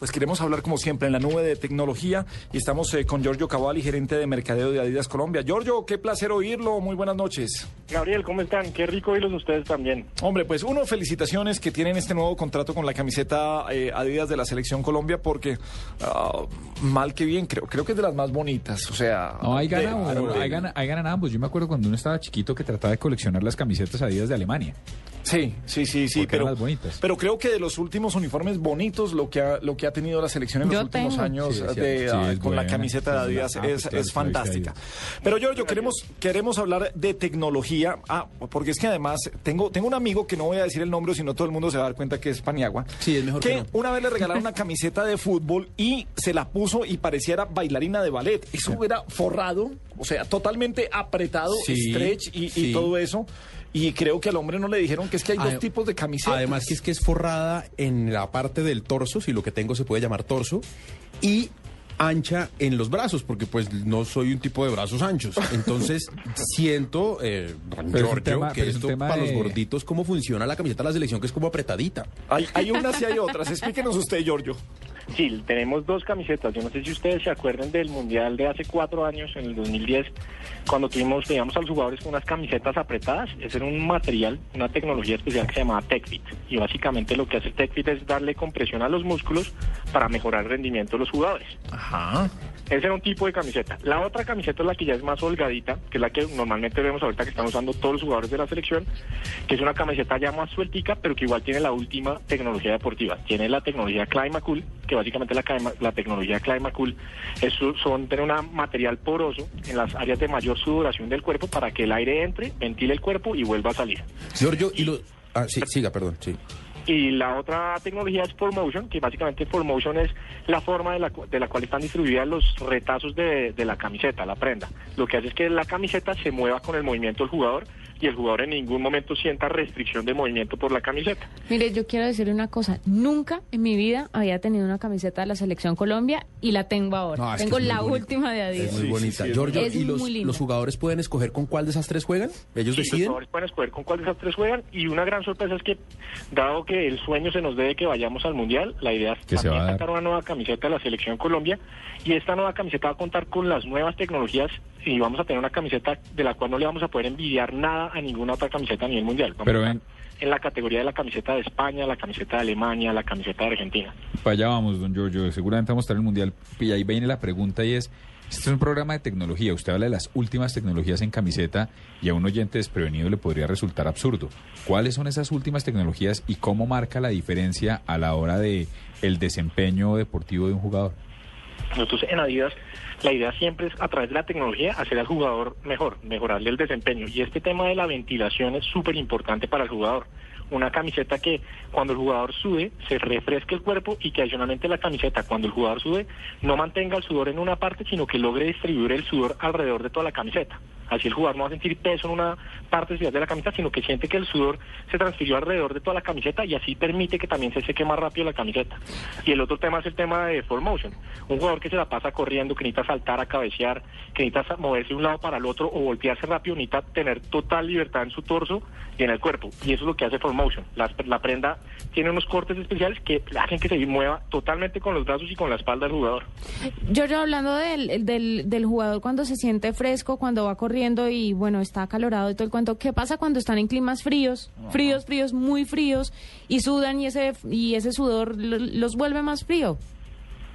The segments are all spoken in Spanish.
Pues queremos hablar como siempre en la nube de tecnología y estamos eh, con Giorgio Cavalli, gerente de mercadeo de Adidas Colombia. Giorgio, qué placer oírlo, muy buenas noches. Gabriel, ¿cómo están? Qué rico oírlos ustedes también. Hombre, pues uno, felicitaciones que tienen este nuevo contrato con la camiseta eh, Adidas de la Selección Colombia porque ah, mal que bien, creo, creo que es de las más bonitas, o sea... No, hay de- ganan, ganan ambos. Yo me acuerdo cuando uno estaba chiquito que trataba de coleccionar las camisetas Adidas de Alemania. Sí, sí, sí, sí, Porque pero, eran las bonitas. pero creo que de los últimos uniformes bonitos, lo que ha, lo que ha tenido la selección en Yo los últimos tengo. años Sí, de. Sí, ah, con la camiseta de Adidas ah, es, pues es fantástica. Pero Giorgio, queremos, queremos hablar de tecnología, ah, porque es que además tengo, tengo un amigo que no voy a decir el nombre, sino todo el mundo se va a dar cuenta que es Paniagua. Sí, es mejor que que no. una vez le regalaron una camiseta de fútbol y se la puso y pareciera bailarina de ballet. Eso era forrado, o sea, totalmente apretado, Sí, stretch y, todo eso. Y creo que al hombre no le dijeron que es que hay dos tipos de camisetas. Además que es que es forrada en la parte del torso, si lo que tengo se puede llamar torso, y ancha en los brazos, porque pues no soy un tipo de brazos anchos. Entonces siento, eh, don Giorgio, tema- que esto para de- los gorditos, cómo funciona la camiseta de la selección, que es como apretadita. Hay, hay unas y hay otras. Explíquenos usted, Giorgio. Sí, tenemos dos camisetas. Yo no sé si ustedes se acuerdan del Mundial de hace cuatro años, en el 2010, cuando tuvimos, teníamos a los jugadores con unas camisetas apretadas. Ese era un material, una tecnología especial que se llamaba TechFit. Y básicamente lo que hace TechFit es darle compresión a los músculos para mejorar el rendimiento de los jugadores. Ajá. Ese era un tipo de camiseta. La otra camiseta es la que ya es más holgadita, que es la que normalmente vemos ahorita que están usando todos los jugadores de la selección, que es una camiseta ya más sueltica, pero que igual tiene la última tecnología deportiva. Tiene la tecnología Climacool, que básicamente la, la tecnología Climacool es, son tener un material poroso en las áreas de mayor sudoración del cuerpo para que el aire entre, ventile el cuerpo y vuelva a salir. Giorgio, y lo... Ah, sí, siga, perdón, sí. Y la otra tecnología es Formotion, que básicamente Formotion es la forma de la, de la cual están distribuidas los retazos de, de la camiseta, la prenda. Lo que hace es que la camiseta se mueva con el movimiento del jugador y el jugador en ningún momento sienta restricción de movimiento por la camiseta. Mire, yo quiero decirle una cosa. Nunca en mi vida había tenido una camiseta de la Selección Colombia y la tengo ahora. No, es tengo es muy la bonita. última de Es Adidas. muy Sí, bonita. sí, sí, es Giorgio, Es ¿y los, muy jugadores pueden escoger con cuál de esas tres juegan? ¿Ellos Sí, los deciden? jugadores pueden escoger con cuál de esas tres juegan y una gran sorpresa es que, dado que el sueño se nos debe que vayamos al Mundial, la idea es Que se va también a dar. sacar una nueva camiseta de la Selección Colombia y esta nueva camiseta va a contar con las nuevas tecnologías y vamos a tener una camiseta de la cual no le vamos a poder envidiar nada a ninguna otra camiseta a nivel mundial. Vamos Pero a en la categoría de la camiseta de España, la camiseta de Alemania, la camiseta de Argentina. Para allá vamos, don Giorgio. Seguramente vamos a estar en el Mundial. Y ahí viene la pregunta y es, este es un programa de tecnología. Usted habla de las últimas tecnologías en camiseta y a un oyente desprevenido le podría resultar absurdo. ¿Cuáles son esas últimas tecnologías y cómo marca la diferencia a la hora de el desempeño deportivo de un jugador? Nosotros en Adidas la idea siempre es a través de la tecnología hacer al jugador mejor, mejorarle el desempeño. Y este tema de la ventilación es súper importante para el jugador. Una camiseta que cuando el jugador sude se refresque el cuerpo y que adicionalmente la camiseta cuando el jugador sude no mantenga el sudor en una parte sino que logre distribuir el sudor alrededor de toda la camiseta. Así el jugador no va a sentir peso en una parte de la camiseta, sino que siente que el sudor se transfirió alrededor de toda la camiseta y así permite que también se seque más rápido la camiseta. Y el otro tema es el tema de full motion. Un jugador que se la pasa corriendo, que necesita saltar a cabecear, que necesita moverse de un lado para el otro o voltearse rápido, necesita tener total libertad en su torso y en el cuerpo. Y eso es lo que hace full motion. La, prenda tiene unos cortes especiales que hacen que se mueva totalmente con los brazos y con la espalda del jugador. Giorgio, hablando del, del, del jugador cuando se siente fresco, cuando va corriendo y bueno, está acalorado y todo el cuento, ¿qué pasa cuando están en climas fríos? Fríos, fríos, muy fríos y sudan y ese, y ese sudor lo- los vuelve más frío.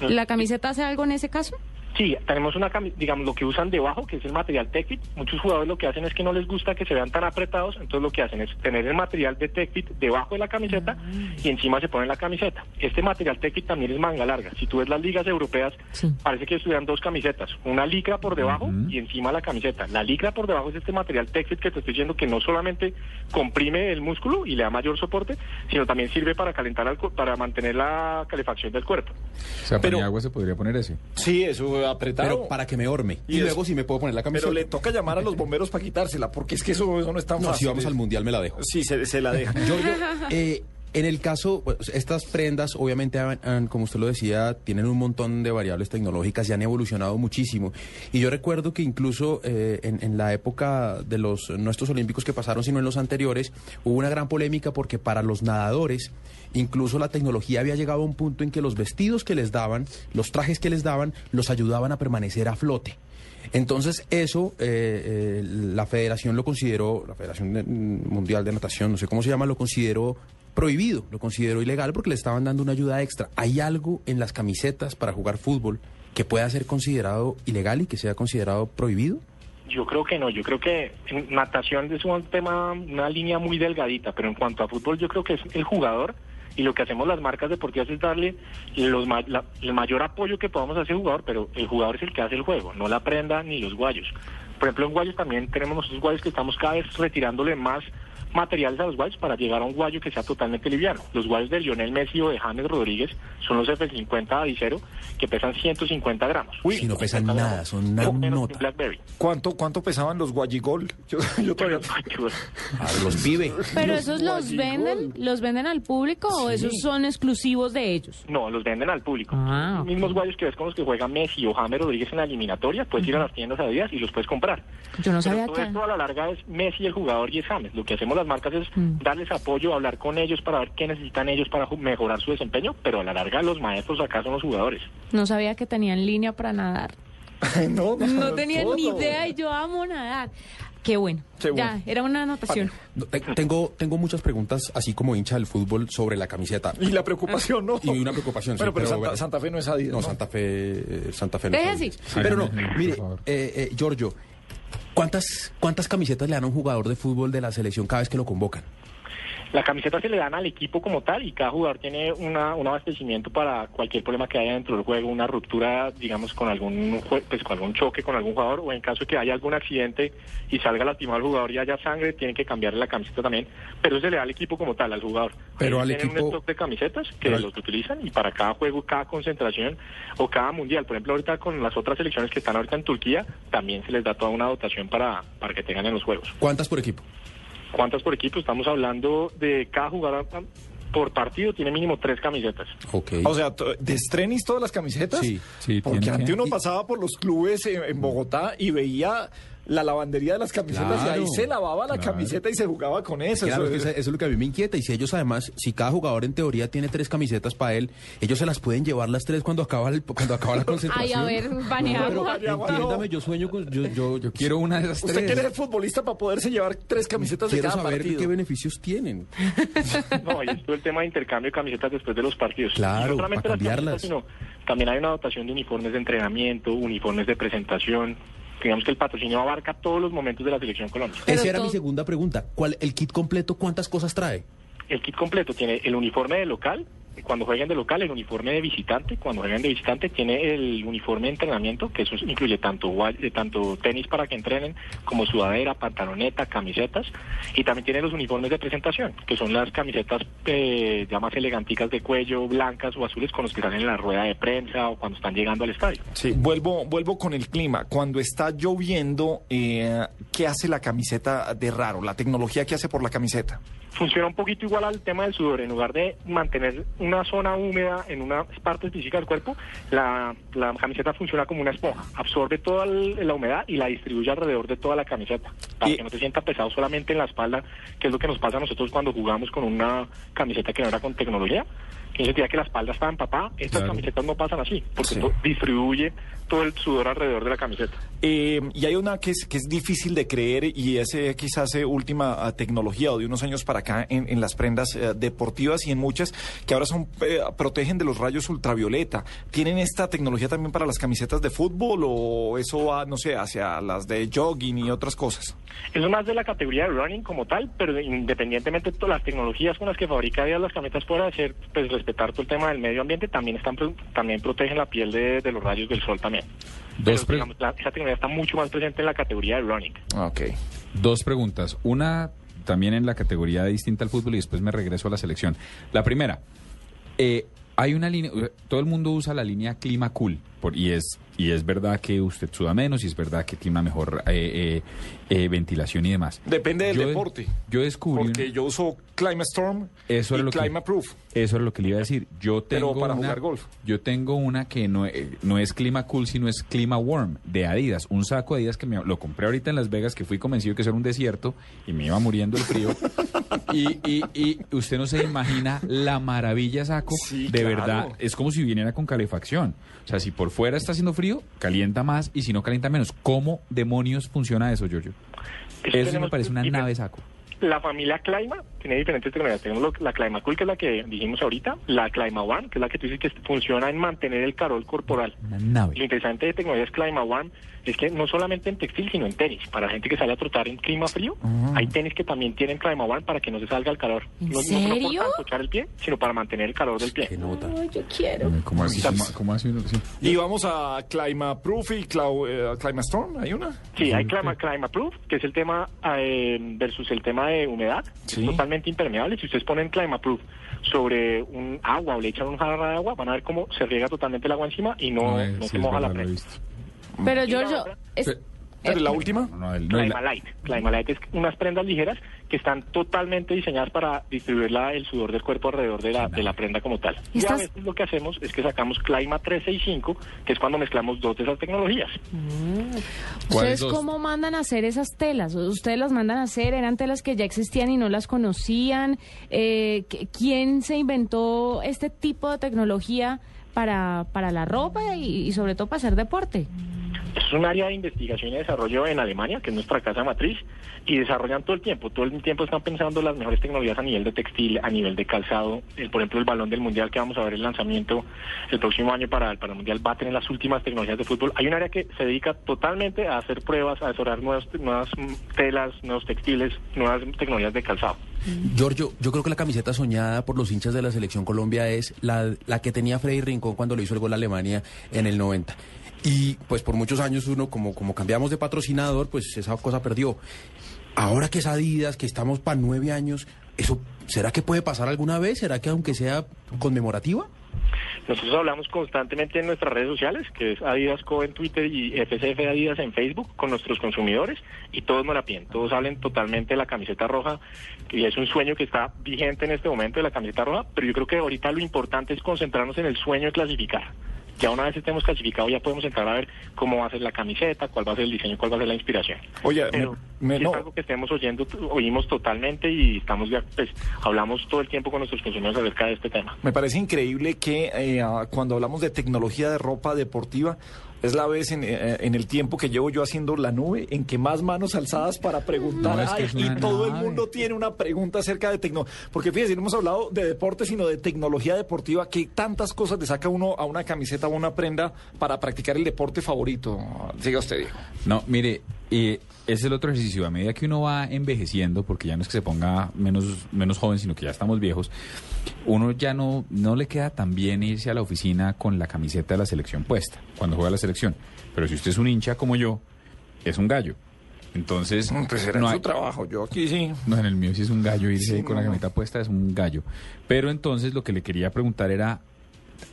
¿La camiseta hace algo en ese caso? Sí, tenemos una, digamos, lo que usan debajo, que es el material TechFit. Muchos jugadores lo que hacen es que no les gusta que se vean tan apretados, entonces lo que hacen es tener el material de TechFit debajo de la camiseta y encima se ponen la camiseta. Este material TechFit también es manga larga. Si tú ves las ligas europeas, Sí. parece que estuvieran dos camisetas, una licra por debajo y encima la camiseta. La licra por debajo es este material TechFit que te estoy diciendo que no solamente comprime el músculo y le da mayor soporte, sino también sirve para calentar, al para mantener la calefacción del cuerpo. O sea, Pero- Paniagua se podría poner ese. Sí, eso apretado. Pero para que me orme. Y luego si me puedo poner la camiseta. Pero le toca llamar a los bomberos para quitársela, porque es que eso, eso no es tan No, fácil. si vamos al mundial me la dejo. Sí, se, se la deja. Giorgio, eh, en el caso, pues, estas prendas, obviamente, han- como usted lo decía, tienen un montón de variables tecnológicas y han evolucionado muchísimo. Y yo recuerdo que incluso eh, en, en la época de los, no estos olímpicos que pasaron, sino en los anteriores, hubo una gran polémica porque para los nadadores, incluso la tecnología había llegado a un punto en que los vestidos que les daban, los trajes que les daban, los ayudaban a permanecer a flote. Entonces eso eh, eh, la federación lo consideró, la Federación de- mm, Mundial de Natación, no sé cómo se llama, lo consideró prohibido, lo consideró ilegal porque le estaban dando una ayuda extra. ¿Hay algo en las camisetas para jugar fútbol que pueda ser considerado ilegal y que sea considerado prohibido? Yo creo que no, yo creo que natación es un tema, una línea muy delgadita, pero en cuanto a fútbol yo creo que es el jugador y lo que hacemos las marcas deportivas es darle los la- el mayor apoyo que podamos a ese jugador, pero el jugador es el que hace el juego, no la prenda ni los guayos. Por ejemplo, en guayos también tenemos nosotros guayos que estamos cada vez retirándole más materiales a los guayos para llegar a un guayo que sea totalmente liviano. Los guayos de Lionel Messi o de James Rodríguez son los F50 Adicero que pesan 150 gramos. Si no pesan 150 nada, gramos. son un nota. Blackberry. ¿Cuánto, ¿Cuánto pesaban los guayigol? Yo, yo todavía... A los pibe. Pero Los esos los venden, los venden al público o esos son exclusivos de ellos. No, los venden al público. Ah, Los mismos guayos que ves con los que juega Messi o James Rodríguez en la eliminatoria, puedes ir a las tiendas Adidas y los puedes comprar. Yo no Pero sabía todo que esto a la larga es Messi el jugador y es James. Lo que hacemos las marcas es Mm. darles apoyo, hablar con ellos para ver qué necesitan ellos para mejorar su desempeño, pero a la larga los maestros acá son los jugadores. no sabía que tenían línea para nadar. no, No tenía ni idea y yo amo nadar. Qué bueno. Qué bueno. Ya, era una anotación. No, te- Tengo, tengo muchas preguntas, así como hincha del fútbol, sobre la camiseta. Y la preocupación, ¿no? Y una preocupación, sí, pero, pero Santa, Fe no es Adidas, No, ¿no? Santa Fe, eh, Santa Fe no. Deje es así. Adidas. Pero no, Sí, mire, eh, eh, Giorgio, ¿cuántas, ¿cuántas camisetas le dan a un jugador de fútbol de la selección cada vez que lo convocan? La camiseta se le dan al equipo como tal y cada jugador tiene una, un abastecimiento para cualquier problema que haya dentro del juego, una ruptura, digamos, con algún pues, con algún choque con algún jugador o en caso de que haya algún accidente y salga lastimado el jugador y haya sangre, tienen que cambiarle la camiseta también, pero eso se le da al equipo como tal, al jugador. Pero al tienen equipo- un stock de camisetas que al- los utilizan y para cada juego, cada concentración o cada mundial, por ejemplo, ahorita con las otras selecciones que están ahorita en Turquía, también se les da toda una dotación para, para que tengan en los juegos. ¿Cuántas por equipo? ¿Cuántas por equipo? Estamos hablando de cada jugador por partido tiene mínimo tres camisetas. Ok. O sea, ¿de Strenis todas las camisetas? Sí, sí, Porque antes uno pasaba por los clubes en, en Bogotá y veía la lavandería de las camisetas y ahí se lavaba la claro. camiseta y se jugaba con eso. Claro, Eso es que es- eso, eso es lo que a mí me inquieta. Y si ellos además, si cada jugador en teoría tiene tres camisetas para él, ellos se las pueden llevar las tres cuando acaba, el- cuando acaba la Ay, concentración. a ver. Baneagua, no. entiéndame, yo sueño con... Yo, yo, yo Quiero una de esas Usted tres. quiere ser futbolista para poderse llevar tres camisetas de quiero cada saber partido. qué beneficios tienen. No, y es todo el tema de intercambio de camisetas después de los partidos. Claro, no solamente para las cambiarlas. camisetas, sino también hay una dotación de uniformes de entrenamiento, uniformes de presentación. Digamos que el patrocinio abarca todos los momentos de la selección Colombia. Pero Esa era todo- mi segunda pregunta. ¿Cuál, el kit completo, cuántas cosas trae? El kit completo tiene el uniforme de local, cuando jueguen de local, el uniforme de visitante, cuando jueguen de visitante tiene el uniforme de entrenamiento, que eso incluye tanto, eh, tanto tenis para que entrenen, como sudadera, pantaloneta, camisetas, y también tiene los uniformes de presentación, que son las camisetas eh, ya más eleganticas de cuello, blancas o azules, con los que salen en la rueda de prensa o cuando están llegando al estadio. Sí, vuelvo, vuelvo con el clima. Cuando está lloviendo, eh, ¿qué hace la camiseta de raro? La tecnología que hace por la camiseta. Funciona un poquito igual al tema del sudor. En lugar de mantener una zona húmeda en una parte específica del cuerpo, la, la camiseta funciona como una esponja. Absorbe toda el- la humedad y la distribuye alrededor de toda la camiseta. Para Y- que no te sienta pesado solamente en la espalda, que es lo que nos pasa a nosotros cuando jugamos con una camiseta que no era con tecnología. que sentía que la espalda estaba empapada. Estas Claro. camisetas no pasan así, porque Sí. to- distribuye todo el sudor alrededor de la camiseta. Eh, y hay una que es, que es difícil de creer y es eh, quizás eh, última ah, tecnología o de unos años para acá en, en las prendas eh, deportivas y en muchas que ahora son eh, protegen de los rayos ultravioleta. ¿Tienen esta tecnología también para las camisetas de fútbol o eso va, no sé, hacia las de jogging y otras cosas? Eso es más de la categoría de running como tal, pero independientemente de todas las tecnologías con las que fabrica Adidas las camisetas pueden hacer, pues respetar todo el tema del medio ambiente, también están también protegen la piel de, de los rayos del sol también. Dos Pero, pre- digamos, la- esa tecnología está mucho más presente en la categoría de running. Ok. Dos preguntas. Una también en la categoría distinta al fútbol y después me regreso a la selección. La primera, eh, hay una línea, todo el mundo usa la línea clima cool por- y es y es verdad que usted suda menos y es verdad que clima mejor eh, eh, eh, ventilación y demás. Depende del Yo- deporte. Yo descubrí Porque una- yo uso Climate Storm Eso y lo que- Climate Proof. Eso es lo que le iba a decir. Yo Pero tengo para una, jugar golf. Yo tengo una que no, eh, no es clima cool, sino es clima warm de Adidas. Un saco de Adidas que me, lo compré ahorita en Las Vegas, que fui convencido que eso era un desierto y me iba muriendo el frío. y, y, y usted no se imagina la maravilla saco. Sí, de claro. verdad, es como si viniera con calefacción. O sea, si por fuera está haciendo frío, calienta más y si no calienta menos. ¿Cómo demonios funciona eso, Giorgio? Eso sí me parece una nave saco. La familia Clima tiene diferentes tecnologías. Tenemos lo- la Clima Cool, que es la que dijimos ahorita, la Clima One, que es la que tú dices que funciona en mantener el calor corporal. Lo interesante de tecnologías Clima One es que no solamente en textil, sino en tenis. Para gente que sale a trotar en clima frío, hay tenis que también tienen Clima One para que no se salga el calor. ¿En no, no solo por serio? escuchar el pie, sino para mantener el calor del pie. Qué nota. Ay, yo quiero. ¿Cómo así? ¿Cómo, uno? Sí. Y vamos a Climate Proof y Clau- eh, Climate Storm. ¿Hay una? Sí, hay Clima, Clima Proof, que es el tema eh, versus el tema de humedad, Sí. totalmente impermeable. Si ustedes ponen Clima Proof sobre un agua o le echan un jarra de agua, van a ver cómo se riega totalmente el agua encima y no, eh, no sí, se es moja la prenda. Pero Giorgio, es- ¿Pero eh, la última? No, no, el- no, Clima el- Light. Clima Light es unas prendas ligeras que están totalmente diseñadas para distribuir la- el sudor del cuerpo alrededor de la, de la prenda como tal. Y a veces lo que hacemos es que sacamos Clima 365, que es cuando mezclamos dos de esas tecnologías. ¿Ustedes ¿Cuáles dos? cómo mandan a hacer esas telas? ¿Ustedes las mandan a hacer? ¿Eran telas que ya existían y no las conocían? Eh, ¿qu- ¿Quién se inventó este tipo de tecnología para, para la ropa y, y sobre todo para hacer deporte? Es un área de investigación y desarrollo en Alemania, que es nuestra casa matriz, y desarrollan todo el tiempo. Todo el tiempo están pensando las mejores tecnologías a nivel de textil, a nivel de calzado. Por ejemplo, el balón del mundial que vamos a ver el lanzamiento el próximo año para, para el mundial va a tener las últimas tecnologías de fútbol. Hay un área que se dedica totalmente a hacer pruebas, a desarrollar nuevas, nuevas telas, nuevos textiles, nuevas tecnologías de calzado. Giorgio, yo creo que la camiseta soñada por los hinchas de la selección Colombia es la, la que tenía Freddy Rincón cuando le hizo el gol a Alemania en el 90. Y pues por muchos años uno, como, como cambiamos de patrocinador, pues esa cosa perdió. Ahora que es Adidas, que estamos para nueve años, ¿eso será que puede pasar alguna vez? ¿Será que aunque sea conmemorativa? Nosotros hablamos constantemente en nuestras redes sociales, que es Adidas Co en Twitter y FCF Adidas en Facebook, con nuestros consumidores, y todos nos la piden. Todos hablan totalmente de la camiseta roja, y es un sueño que está vigente en este momento de la camiseta roja, pero yo creo que ahorita lo importante es concentrarnos en el sueño de clasificar. Ya una vez estemos clasificados, ya podemos entrar a ver cómo va a ser la camiseta, cuál va a ser el diseño, cuál va a ser la inspiración. Oye, Pero me- me- no. es algo que estemos oyendo, oímos totalmente y estamos ya, pues, hablamos todo el tiempo con nuestros consumidores acerca de este tema. Me parece increíble que eh, cuando hablamos de tecnología de ropa deportiva, es la vez en, eh, en el tiempo que llevo yo haciendo la nube en que más manos alzadas para preguntar No, es que hay, y todo el mundo tiene una pregunta acerca de tecnología. Porque fíjese, no hemos hablado de deporte, sino de tecnología deportiva, que tantas cosas le saca uno a una camiseta o una prenda para practicar el deporte favorito. Siga usted, Diego. No, mire, eh, ese es el otro ejercicio. A medida que uno va envejeciendo, porque ya no es que se ponga menos, menos joven, sino que ya estamos viejos, uno ya no, no le queda tan bien irse a la oficina con la camiseta de la selección puesta, cuando juega la selección. Pero si usted es un hincha como yo, es un gallo. Entonces, Pues era no en hay- su trabajo. Yo aquí sí. no, en el mío sí es un gallo irse Sí, con la camiseta puesta, es un gallo. Pero entonces lo que le quería preguntar era,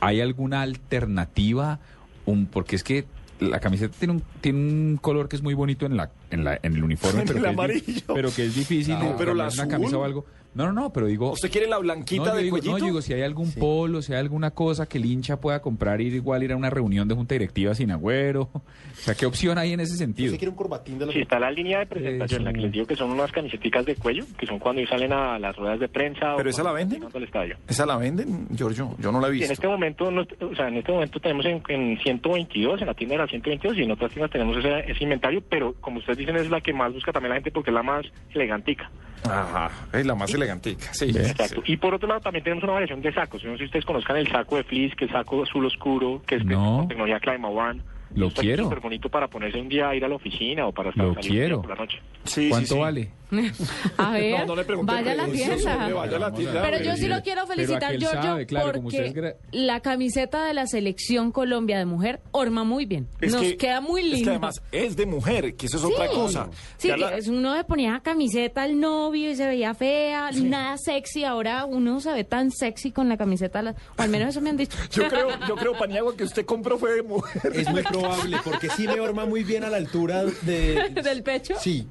¿hay alguna alternativa? Un, porque es que la camiseta tiene un, tiene un color que es muy bonito en la en, la, en el uniforme, En pero, el que es, di- amarillo. pero que es difícil. No, pero la cambiar una azul. camisa o algo. No, no, no, pero digo... ¿Usted quiere la blanquita no, de digo, cuellito? No, digo, si hay algún polo, si hay alguna cosa que el hincha pueda comprar, ir igual ir a una reunión de junta directiva sin agüero. O sea, ¿qué opción hay en ese sentido? ¿Usted quiere un corbatín de la Sí, está la línea de presentación, Eso. la que les digo que son unas camisetas de cuello, que son cuando salen a las ruedas de prensa. ¿Pero o esa la venden? al estadio. ¿Esa la venden, Giorgio? Yo no la he Sí, en visto. este momento, no- o sea, en este momento tenemos en, en 122, en la tienda de la 122 y en otras tiendas tenemos ese, ese inventario, pero como ustedes dicen es la que más busca también la gente porque es la más elegantica. Ajá, es la más elegantica, sí. Exacto. Y por otro lado también tenemos una variación de sacos. No sé si ustedes conozcan el saco de fleece, que es saco azul oscuro, que es No. con tecnología Clima One. Lo quiero. súper bonito para ponerse un día a ir a la oficina o para estar Lo salir quiero. por la noche. Sí, sí, ¿Cuánto sí. vale? A ver, No, no le pregunté vaya a la tienda. vaya a la tienda. Pero yo sí lo quiero felicitar, Giorgio, sabe, claro, porque usted es la camiseta de la selección Colombia de mujer orma muy bien. Es Nos que- queda muy Es lindo. que además es de mujer, que eso es otra Sí. cosa. Sí, la- es- uno le ponía camiseta al novio y se veía fea, nada sexy. Ahora uno se ve tan sexy con la camiseta, la- o al menos eso me han dicho. Yo creo, yo creo, Paniagua, que usted compró fue de mujer. Es muy probable, porque sí me horma muy bien a la altura de... ¿Del pecho? Sí.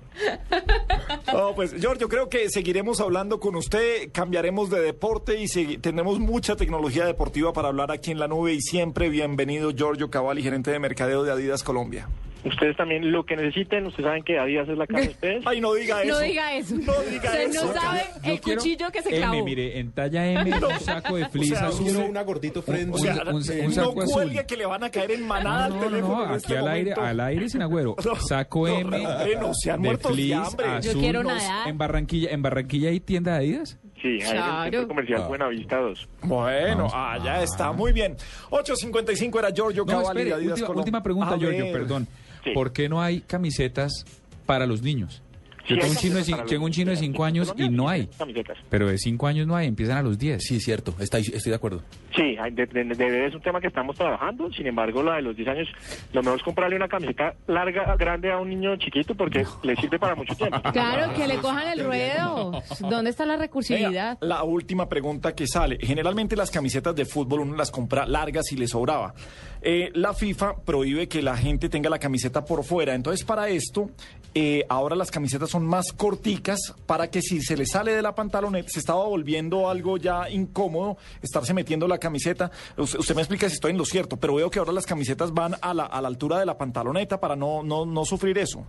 No, pues, George, yo creo que seguiremos hablando con usted, cambiaremos de deporte y tendremos mucha tecnología deportiva para hablar aquí en la nube y siempre bienvenido Giorgio Cavalli, gerente de mercadeo de Adidas Colombia. Ustedes también lo que necesiten, ustedes saben que Adidas es la casa de ustedes. Ay, no diga eso. No diga eso. No diga Se eso. no sabe Yo el quiero cuchillo que se M, clavó. mire, en talla M, un saco de fleece sea, azul. Quiero una gordito frente. O sea, un- un- eh, un no saco azul. cuelgue que le van a caer en manada No, al no, no, teléfono en aquí este al aire, momento. al aire sin agüero. No, Saco no, M bueno, se han de muertos de fleece hambre. azul. Yo quiero no, nadar. En Barranquilla, en Barranquilla hay tienda de Adidas. Sí, ahí en el Claro. centro comercial Ah. Buenavista 2. Bueno, ah, ya está, muy bien. 8.55 era Giorgio No, Cavalli de espere, Adidas última, Colombia. última pregunta, A Giorgio, ver. perdón. Sí. ¿Por qué no hay camisetas para los niños? Tengo un chino de, tengo un chino de 5 años y no hay. Camisetas. Pero de 5 años no hay, empiezan a los 10. Sí, cierto, está, estoy de acuerdo. Sí, de, de- es un tema que estamos trabajando. Sin embargo, la de los 10 años, lo mejor es comprarle una camiseta larga, grande a un niño chiquito porque le sirve para mucho tiempo. Claro, que le cojan el ruedo. ¿Dónde está la recursividad? Venga, la última pregunta que sale. Generalmente las camisetas de fútbol uno las compra largas y le sobraba. Eh, la FIFA prohíbe que la gente tenga la camiseta por fuera. Entonces, para esto, eh, ahora las camisetas son más corticas para que si se le sale de la pantaloneta, se estaba volviendo algo ya incómodo estarse metiendo la camiseta. Usted, usted me explica si estoy en lo cierto, pero veo que ahora las camisetas van a la, a la altura de la pantaloneta para no, no, no sufrir eso.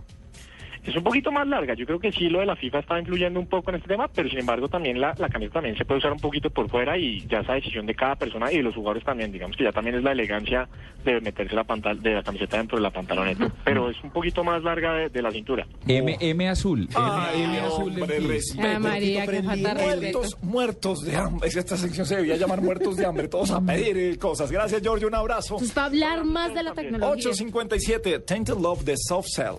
Es un poquito más larga. Yo creo que sí lo de la FIFA está influyendo un poco en este tema, pero sin embargo también la, la camiseta también se puede usar un poquito por fuera y ya esa decisión de cada persona y de los jugadores también. Digamos que ya también es la elegancia de meterse la pantal de la camiseta dentro de la pantaloneta. Pero es un poquito más larga de, de la cintura. M, M azul. M, Ay, M azul hombre, respeto. Ay, María, falta respeto. Muertos, muertos de hambre. Esta sección se debía llamar muertos de hambre. Todos a pedir eh, cosas. Gracias, Giorgio. Un abrazo. Entonces, para hablar más de la tecnología. 857, Tainted Love de Soft Cell.